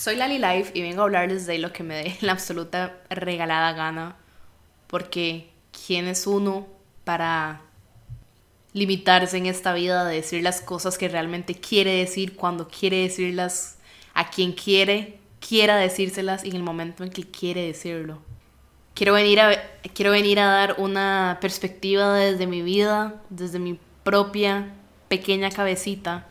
Soy Lali Life y vengo a hablarles de lo que me dé la absoluta regalada gana. Porque, ¿quién es uno para limitarse en esta vida de decir las cosas que realmente quiere decir cuando quiere decirlas a quien quiere, quiera decírselas y en el momento en que quiere decirlo? Quiero venir a, quiero venir a dar una perspectiva desde mi vida, desde mi propia pequeña cabecita.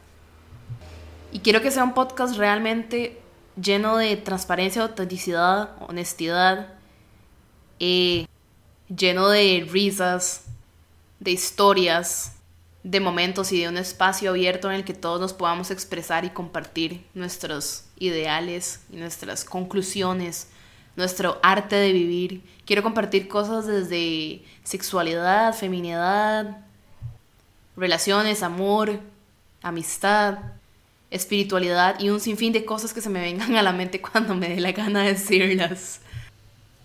Y quiero que sea un podcast realmente lleno de transparencia, autenticidad, honestidad, eh, lleno de risas, de historias, de momentos y de un espacio abierto en el que todos nos podamos expresar y compartir nuestros ideales y nuestras conclusiones, nuestro arte de vivir. Quiero compartir cosas desde sexualidad, feminidad, relaciones, amor, amistad, espiritualidad y un sinfín de cosas que se me vengan a la mente cuando me dé la gana de decirlas.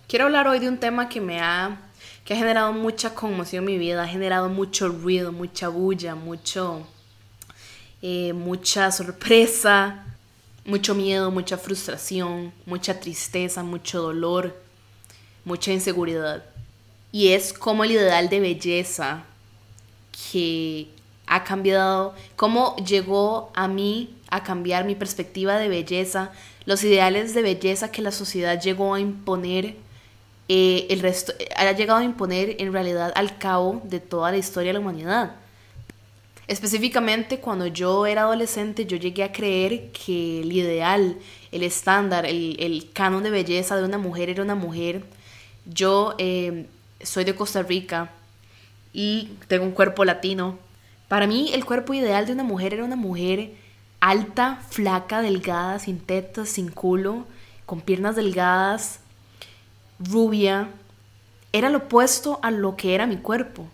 Quiero hablar hoy de un tema que me ha que ha generado mucha conmoción en mi vida, ha generado mucho ruido, mucha bulla, mucho eh, mucha sorpresa, mucho miedo, mucha frustración, mucha tristeza, mucho dolor, mucha inseguridad. Y es como el ideal de belleza que ha cambiado, cómo llegó a mí a cambiar mi perspectiva de belleza, los ideales de belleza que la sociedad llegó a imponer, eh, el resto, ha llegado a imponer en realidad al cabo de toda la historia de la humanidad. Específicamente cuando yo era adolescente yo llegué a creer que el ideal, el estándar, el, el canon de belleza de una mujer era una mujer. Yo eh, soy de Costa Rica y tengo un cuerpo latino. Para mí el cuerpo ideal de una mujer era una mujer alta, flaca, delgada, sin tetas, sin culo, con piernas delgadas, rubia. Era lo opuesto a lo que era mi cuerpo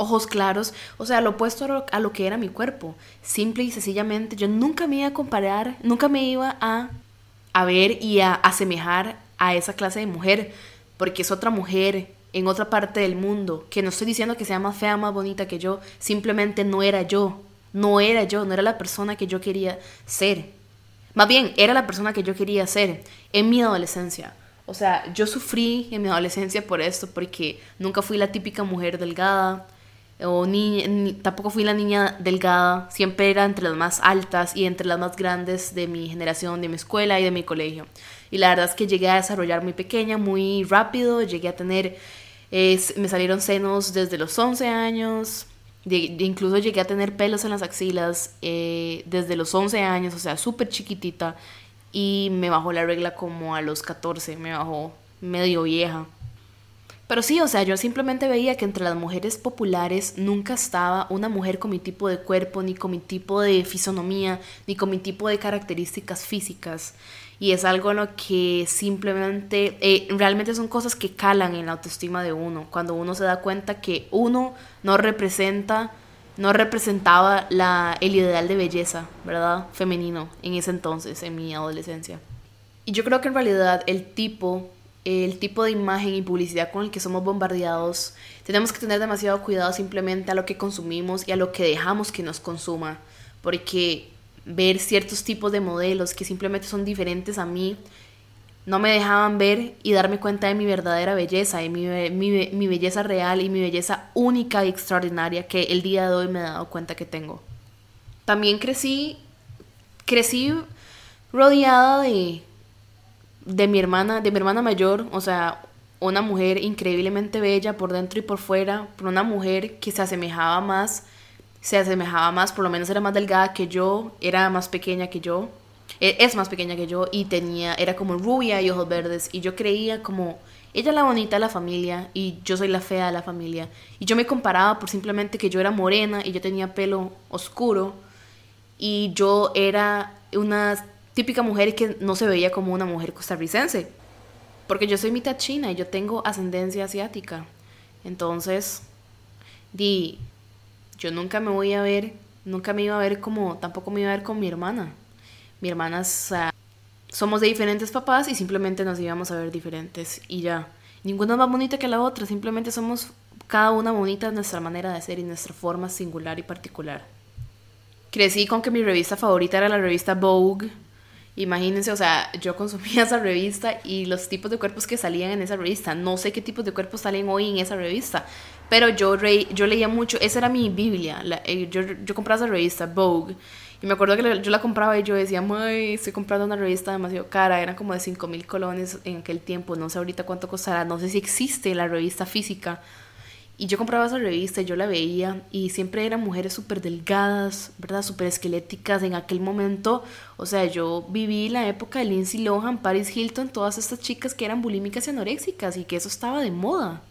ojos claros, o sea, lo opuesto a lo, que era mi cuerpo. Simple y sencillamente, yo nunca me iba a comparar, nunca me iba a, a ver y a asemejar a esa clase de mujer, porque es otra mujer en otra parte del mundo, que no estoy diciendo que sea más fea, más bonita que yo, simplemente no era yo, no era yo, no era la persona que yo quería ser. Más bien, era la persona que yo quería ser en mi adolescencia. O sea, yo sufrí en mi adolescencia por esto, porque nunca fui la típica mujer delgada, o ni, tampoco fui la niña delgada, siempre era entre las más altas y entre las más grandes de mi generación, de mi escuela y de mi colegio. Y la verdad es que llegué a desarrollar muy pequeña, muy rápido, llegué a tener, me salieron senos desde los 11 años, incluso llegué a tener pelos en las axilas eh, desde los 11 años, o sea, súper chiquitita, y me bajó la regla como a los 14, me bajó medio vieja. Pero sí, o sea, yo simplemente veía que entre las mujeres populares nunca estaba una mujer con mi tipo de cuerpo, ni con mi tipo de fisonomía, ni con mi tipo de características físicas. Y es algo en lo que simplemente, eh, realmente son cosas que calan en la autoestima de uno, cuando uno se da cuenta que uno no representa, no representaba la, el ideal de belleza, ¿verdad? Femenino en ese entonces, en mi adolescencia. Y yo creo que en realidad el tipo el tipo de imagen y publicidad con el que somos bombardeados, tenemos que tener demasiado cuidado simplemente a lo que consumimos y a lo que dejamos que nos consuma, porque ver ciertos tipos de modelos que simplemente son diferentes a mí, no me dejaban ver y darme cuenta de mi verdadera belleza, de mi, mi, mi belleza real y mi belleza única y extraordinaria que el día de hoy me he dado cuenta que tengo. También crecí, crecí rodeada de de mi hermana, de mi hermana mayor, o sea, una mujer increíblemente bella por dentro y por fuera, por una mujer que se asemejaba más, se asemejaba más, por lo menos era más delgada que yo, era más pequeña que yo, e, es más pequeña que yo y tenía, era como rubia y ojos verdes y yo creía como ella la bonita de la familia y yo soy la fea de la familia y yo me comparaba por simplemente que yo era morena y yo tenía pelo oscuro y yo era una típica mujer que no se veía como una mujer costarricense. Porque yo soy mitad china y yo tengo ascendencia asiática. Entonces, di, yo nunca me voy a ver, nunca me iba a ver como, tampoco me iba a ver con mi hermana. Mi hermana, somos de diferentes papás y simplemente nos íbamos a ver diferentes y ya. Ninguna más bonita que la otra, simplemente somos cada una bonita de nuestra manera de ser y nuestra forma singular y particular. Crecí con que mi revista favorita era la revista Vogue Imagínense, o sea, yo consumía esa revista y los tipos de cuerpos que salían en esa revista. No sé qué tipos de cuerpos salen hoy en esa revista, pero yo, yo leía mucho, esa era mi Biblia. Eh, yo, yo compraba esa revista, Vogue. Y me acuerdo que yo la compraba y yo decía, muy, estoy comprando una revista demasiado cara, eran como de 5 mil colones en aquel tiempo, no sé ahorita cuánto costará, no sé si existe la revista física, y yo compraba esa revista, yo la veía y siempre eran mujeres súper delgadas, ¿verdad? Súper esqueléticas en aquel momento. O sea, yo viví la época de Lindsay Lohan, Paris Hilton, todas estas chicas que eran bulímicas y anoréxicas y que eso estaba de moda.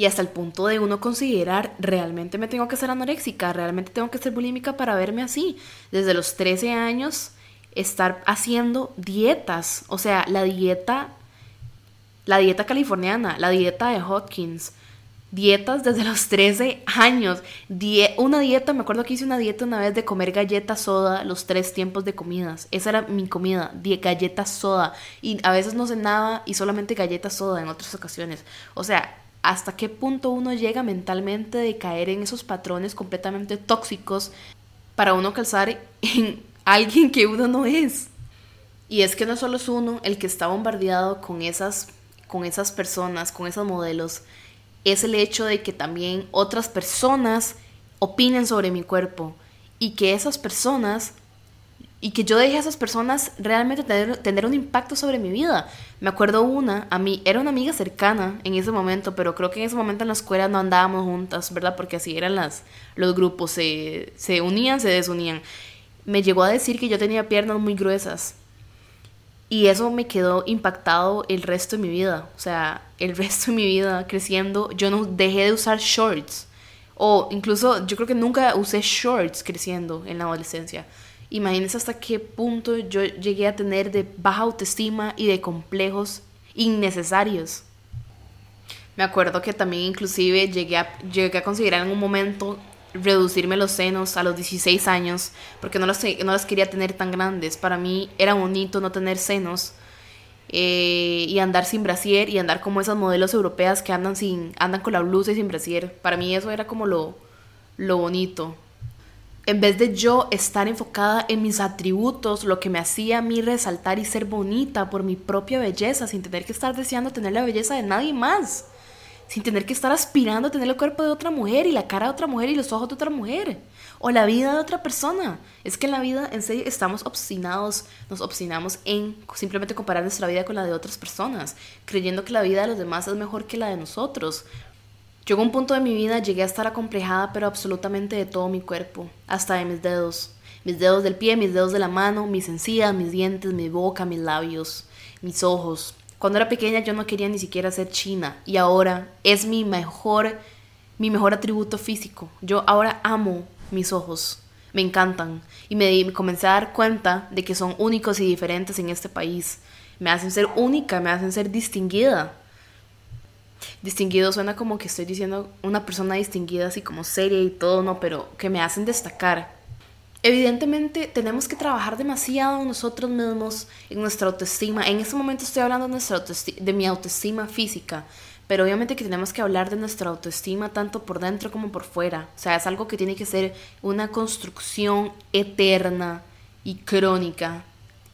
Y hasta el punto de uno considerar, realmente me tengo que ser anoréxica, realmente tengo que ser bulímica para verme así. Desde los 13 años, estar haciendo dietas. O sea, la dieta, la dieta californiana, la dieta de Hawkins dietas desde los 13 años. una dieta, me acuerdo que hice una dieta una vez de comer galleta soda los tres tiempos de comidas. Esa era mi comida, galleta soda. Y a veces no cenaba y solamente galleta soda en otras ocasiones. O sea, ¿hasta qué punto uno llega mentalmente de caer en esos patrones completamente tóxicos para uno calzar en alguien que uno no es? Y es que no solo es uno el que está bombardeado con esas, con esas personas, con esos modelos es el hecho de que también otras personas opinen sobre mi cuerpo y que esas personas y que yo deje a esas personas realmente tener, tener, un impacto sobre mi vida. Me acuerdo una, a mí, era una amiga cercana en ese momento, pero creo que en ese momento en la escuela no andábamos juntas, ¿verdad? Porque así eran las, los grupos, se, se unían, se desunían. Me llegó a decir que yo tenía piernas muy gruesas y eso me quedó impactado el resto de mi vida. O sea, el resto de mi vida creciendo, yo no dejé de usar shorts. O incluso yo creo que nunca usé shorts creciendo en la adolescencia. Imagínense hasta qué punto yo llegué a tener de baja autoestima y de complejos innecesarios. Me acuerdo que también inclusive llegué a, llegué a considerar en un momento reducirme los senos a los 16 años porque no las, no las quería tener tan grandes. Para mí era bonito no tener senos eh, y andar sin brasier y andar como esas modelos europeas que andan, sin, andan con la blusa y sin brasier. Para mí eso era como lo, lo bonito. En vez de yo estar enfocada en mis atributos, lo que me hacía a mí resaltar y ser bonita por mi propia belleza, sin tener que estar deseando tener la belleza de nadie más sin tener que estar aspirando a tener el cuerpo de otra mujer y la cara de otra mujer y los ojos de otra mujer o la vida de otra persona. Es que en la vida, en serio, estamos obstinados, nos obstinamos en simplemente comparar nuestra vida con la de otras personas, creyendo que la vida de los demás es mejor que la de nosotros. Yo un punto de mi vida llegué a estar acomplejada, pero absolutamente de todo mi cuerpo, hasta de mis dedos. Mis dedos del pie, mis dedos de la mano, mis encías, mis dientes, mi boca, mis labios, mis ojos, cuando era pequeña yo no quería ni siquiera ser china y ahora es mi mejor, mi mejor atributo físico. Yo ahora amo mis ojos, me encantan y me, comencé a dar cuenta de que son únicos y diferentes en este país. Me hacen ser única, me hacen ser distinguida. Distinguido suena como que estoy diciendo una persona distinguida así como seria y todo, no, pero que me hacen destacar Evidentemente tenemos que trabajar demasiado nosotros mismos en nuestra autoestima. En este momento estoy hablando de, de mi autoestima física, pero obviamente que tenemos que hablar de nuestra autoestima tanto por dentro como por fuera. O sea, es algo que tiene que ser una construcción eterna y crónica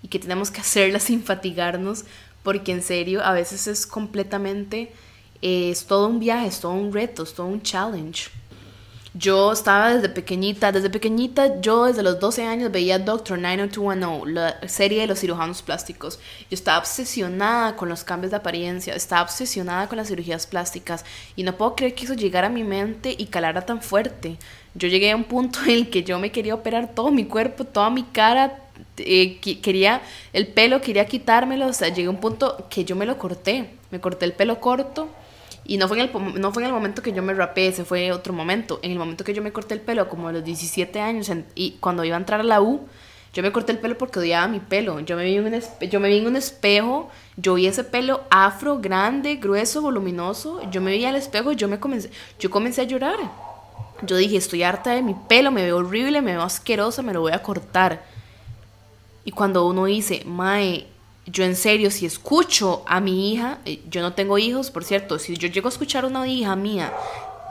y que tenemos que hacerla sin fatigarnos porque en serio a veces es completamente, es todo un viaje, es todo un reto, es todo un challenge. Yo estaba desde pequeñita, desde pequeñita yo desde los 12 años veía Doctor 90210, la serie de los cirujanos plásticos. Yo estaba obsesionada con los cambios de apariencia, estaba obsesionada con las cirugías plásticas y no puedo creer que eso llegara a mi mente y calara tan fuerte. Yo llegué a un punto en el que yo me quería operar todo mi cuerpo, toda mi cara, eh, quería el pelo, quería quitármelo, o sea, llegué a un punto que yo me lo corté, me corté el pelo corto y no fue, en el, no fue en el momento que yo me rapé, ese fue otro momento. En el momento que yo me corté el pelo, como a los 17 años, y cuando iba a entrar a la U, yo me corté el pelo porque odiaba mi pelo. Yo me vi en un, yo me vi en un espejo, yo vi ese pelo afro, grande, grueso, voluminoso. Yo me vi al espejo y yo, me comencé, yo comencé a llorar. Yo dije, estoy harta de mi pelo, me veo horrible, me veo asquerosa, me lo voy a cortar. Y cuando uno dice, Mae, yo en serio, si escucho a mi hija, eh, yo no tengo hijos, por cierto, si yo llego a escuchar a una hija mía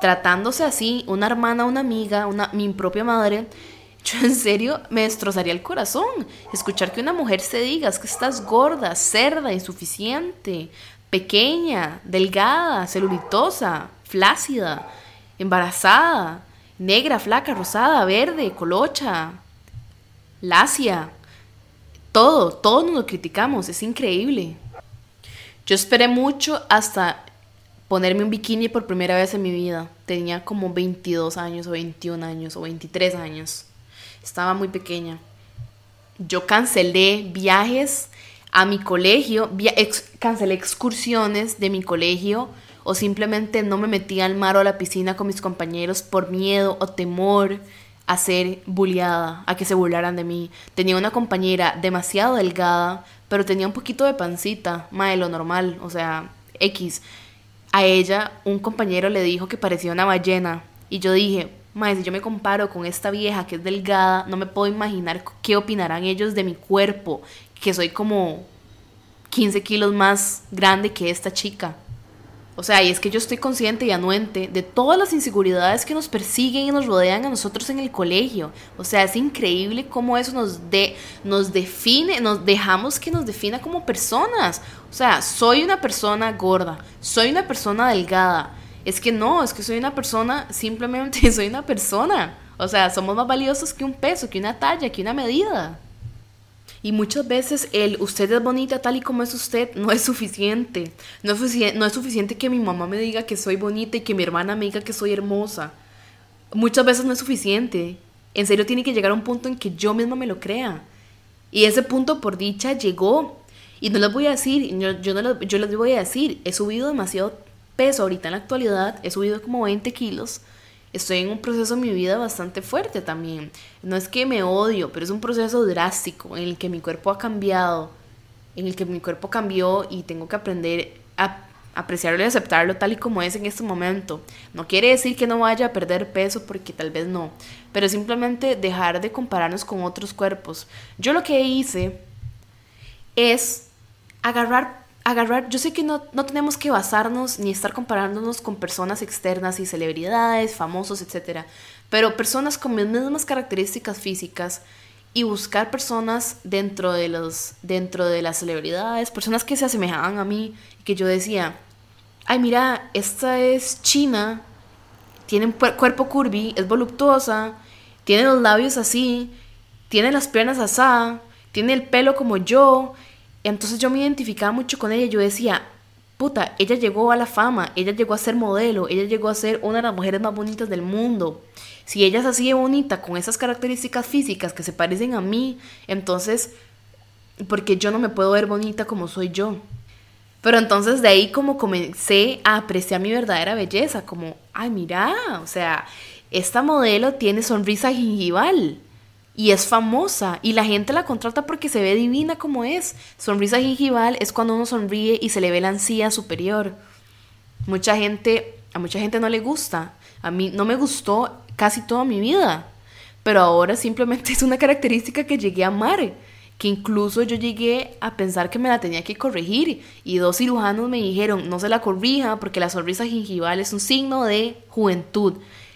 tratándose así, una hermana, una amiga, una, mi propia madre, yo en serio me destrozaría el corazón. Escuchar que una mujer se diga que estás gorda, cerda, insuficiente, pequeña, delgada, celulitosa, flácida, embarazada, negra, flaca, rosada, verde, colocha, lacia. Todo, todo nos lo criticamos, es increíble. Yo esperé mucho hasta ponerme un bikini por primera vez en mi vida. Tenía como 22 años o 21 años o 23 años. Estaba muy pequeña. Yo cancelé viajes a mi colegio, cancelé excursiones de mi colegio o simplemente no me metía al mar o a la piscina con mis compañeros por miedo o temor a ser bulliada, a que se burlaran de mí. Tenía una compañera demasiado delgada, pero tenía un poquito de pancita, más de lo normal, o sea, X. A ella un compañero le dijo que parecía una ballena y yo dije, Mae, si yo me comparo con esta vieja que es delgada, no me puedo imaginar qué opinarán ellos de mi cuerpo, que soy como 15 kilos más grande que esta chica. O sea, y es que yo estoy consciente y anuente de todas las inseguridades que nos persiguen y nos rodean a nosotros en el colegio. O sea, es increíble cómo eso nos, de, nos define, nos dejamos que nos defina como personas. O sea, soy una persona gorda, soy una persona delgada. Es que no, es que soy una persona, simplemente soy una persona. O sea, somos más valiosos que un peso, que una talla, que una medida. Y muchas veces el usted es bonita tal y como es usted no es suficiente. No es, no es suficiente que mi mamá me diga que soy bonita y que mi hermana me diga que soy hermosa. Muchas veces no es suficiente. En serio tiene que llegar a un punto en que yo misma me lo crea. Y ese punto por dicha llegó. Y no les voy a decir, yo, yo, no yo les voy a decir, he subido demasiado peso ahorita en la actualidad, he subido como 20 kilos estoy en un proceso en mi vida bastante fuerte también. No es que me odio, pero es un proceso drástico en el que mi cuerpo ha cambiado, en el que mi cuerpo cambió y tengo que aprender a apreciarlo y aceptarlo tal y como es en este momento. No quiere decir que no vaya a perder peso porque tal vez no, pero simplemente dejar de compararnos con otros cuerpos. Yo lo que hice es agarrar agarrar, yo sé que no, no, tenemos que basarnos ni estar comparándonos con personas externas y celebridades, famosos, etc. Pero personas con las mismas características físicas y buscar personas dentro de, los, dentro de las celebridades, personas que se asemejaban a mí y que yo decía, ay mira, esta es china, tiene un cuerpo curvy, es voluptuosa, tiene los labios así, tiene las piernas así, tiene el pelo como yo, entonces yo me identificaba mucho con ella. Yo decía, puta, ella llegó a la fama, ella llegó a ser modelo, ella llegó a ser una de las mujeres más bonitas del mundo. Si ella es así de bonita, con esas características físicas que se parecen a mí, entonces, porque yo no me puedo ver bonita como soy yo. Pero entonces de ahí como comencé a apreciar mi verdadera belleza, como, ay, mira, o sea, esta modelo tiene sonrisa gingival y es famosa y la gente la contrata porque se ve divina como es. Sonrisa gingival es cuando uno sonríe y se le ve la encía superior. Mucha gente, a mucha gente no le gusta. A mí no me gustó casi toda mi vida, pero ahora simplemente es una característica que llegué a amar, que incluso yo llegué a pensar que me la tenía que corregir y dos cirujanos me dijeron, "No se la corrija porque la sonrisa gingival es un signo de juventud."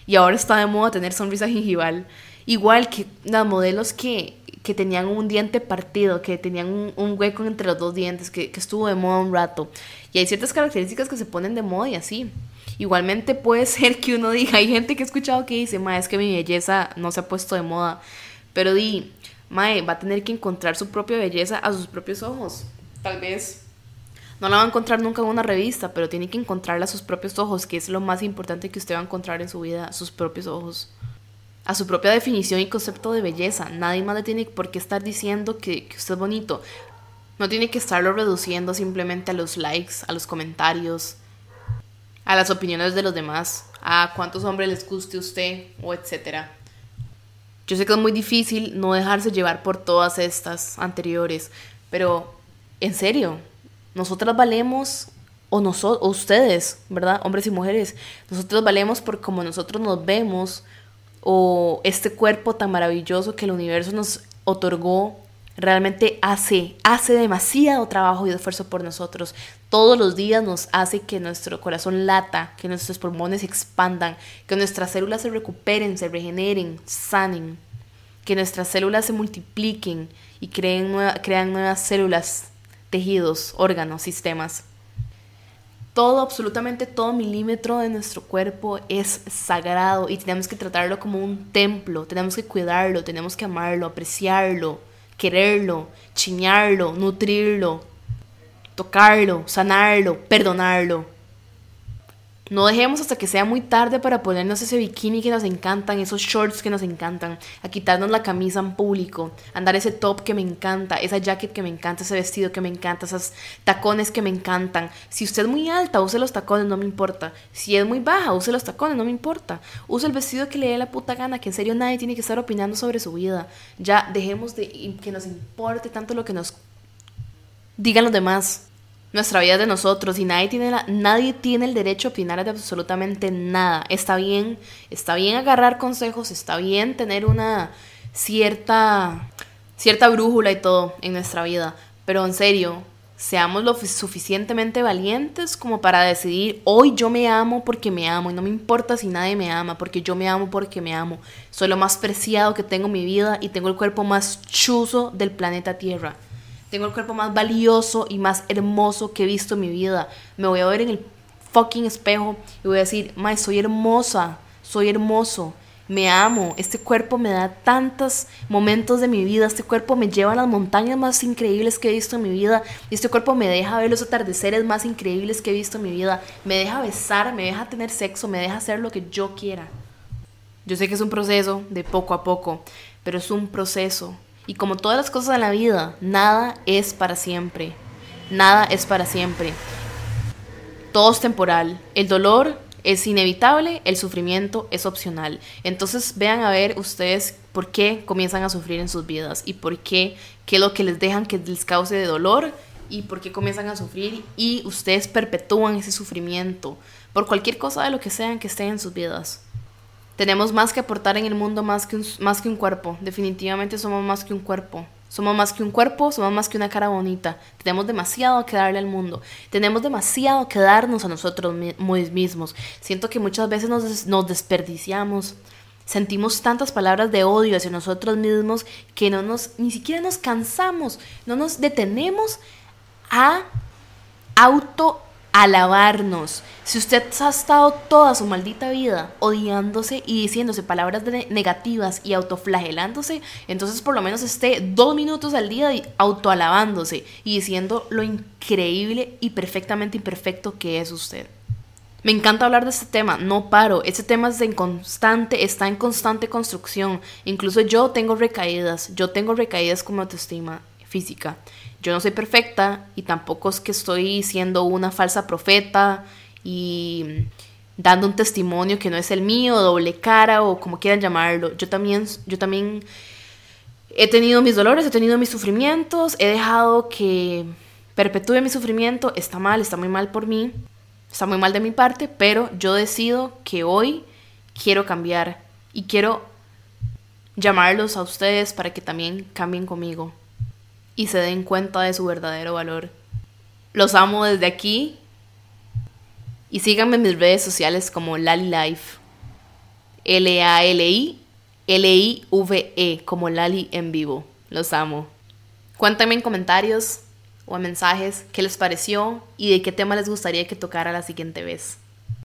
Y ahora está de moda tener sonrisa gingival. Igual que las modelos que, que tenían un diente partido, que tenían un, hueco entre los dos dientes, que, que, estuvo de moda un rato. Y hay ciertas características que se ponen de moda y así. Igualmente puede ser que uno diga, hay gente que he escuchado que dice, ma, es que mi belleza no se ha puesto de moda. Pero di, mae, va a tener que encontrar su propia belleza a sus propios ojos. Tal vez no la va a encontrar nunca en una revista, pero tiene que encontrarla a sus propios ojos, que es lo más importante que usted va a encontrar en su vida, sus propios ojos a su propia definición y concepto de belleza. Nadie más le tiene por qué estar diciendo que, usted es bonito. No tiene que estarlo reduciendo simplemente a los likes, a los comentarios, a las opiniones de los demás, a cuántos hombres les guste usted o etcétera. Yo sé que es muy difícil no dejarse llevar por todas estas anteriores, pero en serio, nosotras valemos o nosotros o ustedes, ¿verdad? Hombres y mujeres, nosotros valemos por como nosotros nos vemos, o este cuerpo tan maravilloso que el universo nos otorgó realmente hace, hace demasiado trabajo y esfuerzo por nosotros. Todos los días nos hace que nuestro corazón lata, que nuestros pulmones se expandan, que nuestras células se recuperen, se regeneren, sanen, que nuestras células se multipliquen y creen crean nuevas células, tejidos, órganos, sistemas. Todo, absolutamente todo milímetro de nuestro cuerpo es sagrado y tenemos que tratarlo como un templo, tenemos que cuidarlo, tenemos que amarlo, apreciarlo, quererlo, chiñarlo, nutrirlo, tocarlo, sanarlo, perdonarlo. No dejemos hasta que sea muy tarde para ponernos ese bikini que nos encantan, esos shorts que nos encantan, a quitarnos la camisa en público, andar ese top que me encanta, esa jacket que me encanta, ese vestido que me encanta, esos tacones que me encantan. Si usted es muy alta, use los tacones, no me importa. Si es muy baja, use los tacones, no me importa. Use el vestido que le dé la puta gana, que en serio nadie tiene que estar opinando sobre su vida. Ya dejemos de que nos importe tanto lo que nos digan los demás. Nuestra vida es de nosotros y nadie tiene, nadie tiene el derecho a opinar de absolutamente nada. Está bien, está bien agarrar consejos, está bien tener una cierta, cierta brújula y todo en nuestra vida, pero en serio, seamos lo suficientemente valientes como para decidir, hoy yo me amo porque me amo y no me importa si nadie me ama, porque yo me amo porque me amo. Soy lo más preciado que tengo en mi vida y tengo el cuerpo más chuzo del planeta Tierra. Tengo el cuerpo más valioso y más hermoso que he visto en mi vida. Me voy a ver en el fucking espejo y voy a decir, Mae, soy hermosa, soy hermoso, me amo. Este cuerpo me da tantos momentos de mi vida. Este cuerpo me lleva a las montañas más increíbles que he visto en mi vida. Y este cuerpo me deja ver los atardeceres más increíbles que he visto en mi vida. Me deja besar, me deja tener sexo, me deja hacer lo que yo quiera. Yo sé que es un proceso de poco a poco, pero es un proceso y como todas las cosas en la vida, nada es para siempre. Nada es para siempre. Todo es temporal. El dolor es inevitable, el sufrimiento es opcional. Entonces vean a ver ustedes por qué comienzan a sufrir en sus vidas y por qué, qué es lo que les dejan que les cause de dolor y por qué comienzan a sufrir y ustedes perpetúan ese sufrimiento por cualquier cosa de lo que sean que estén en sus vidas. Tenemos más que aportar en el mundo más que, un, más que un cuerpo. Definitivamente somos más que un cuerpo. Somos más que un cuerpo, somos más que una cara bonita. Tenemos demasiado que darle al mundo. Tenemos demasiado que darnos a nosotros mismos. Siento que muchas veces nos, nos desperdiciamos. Sentimos tantas palabras de odio hacia nosotros mismos que no nos, ni siquiera nos cansamos, no nos detenemos a auto alabarnos. Si usted ha estado toda su maldita vida odiándose y diciéndose palabras negativas y autoflagelándose, entonces por lo menos esté dos minutos al día autoalabándose y diciendo lo increíble y perfectamente imperfecto que es usted. Me encanta hablar de este tema, no paro. Este tema es en constante, está en constante construcción. Incluso yo tengo recaídas, yo tengo recaídas como autoestima física. Yo no soy perfecta y tampoco es que estoy siendo una falsa profeta y dando un testimonio que no es el mío, doble cara o como quieran llamarlo. Yo también, yo también he tenido mis dolores, he tenido mis sufrimientos, he dejado que perpetúe mi sufrimiento, está mal, está muy mal por mí, está muy mal de mi parte, pero yo decido que hoy quiero cambiar y quiero llamarlos a ustedes para que también cambien conmigo y se den cuenta de su verdadero valor. Los amo desde aquí y síganme en mis redes sociales como Lali Life. L-A-L-I, L-I-V-E, como Lali en vivo. Los amo. Cuéntame en comentarios o en mensajes qué les pareció y de qué tema les gustaría que tocara la siguiente vez.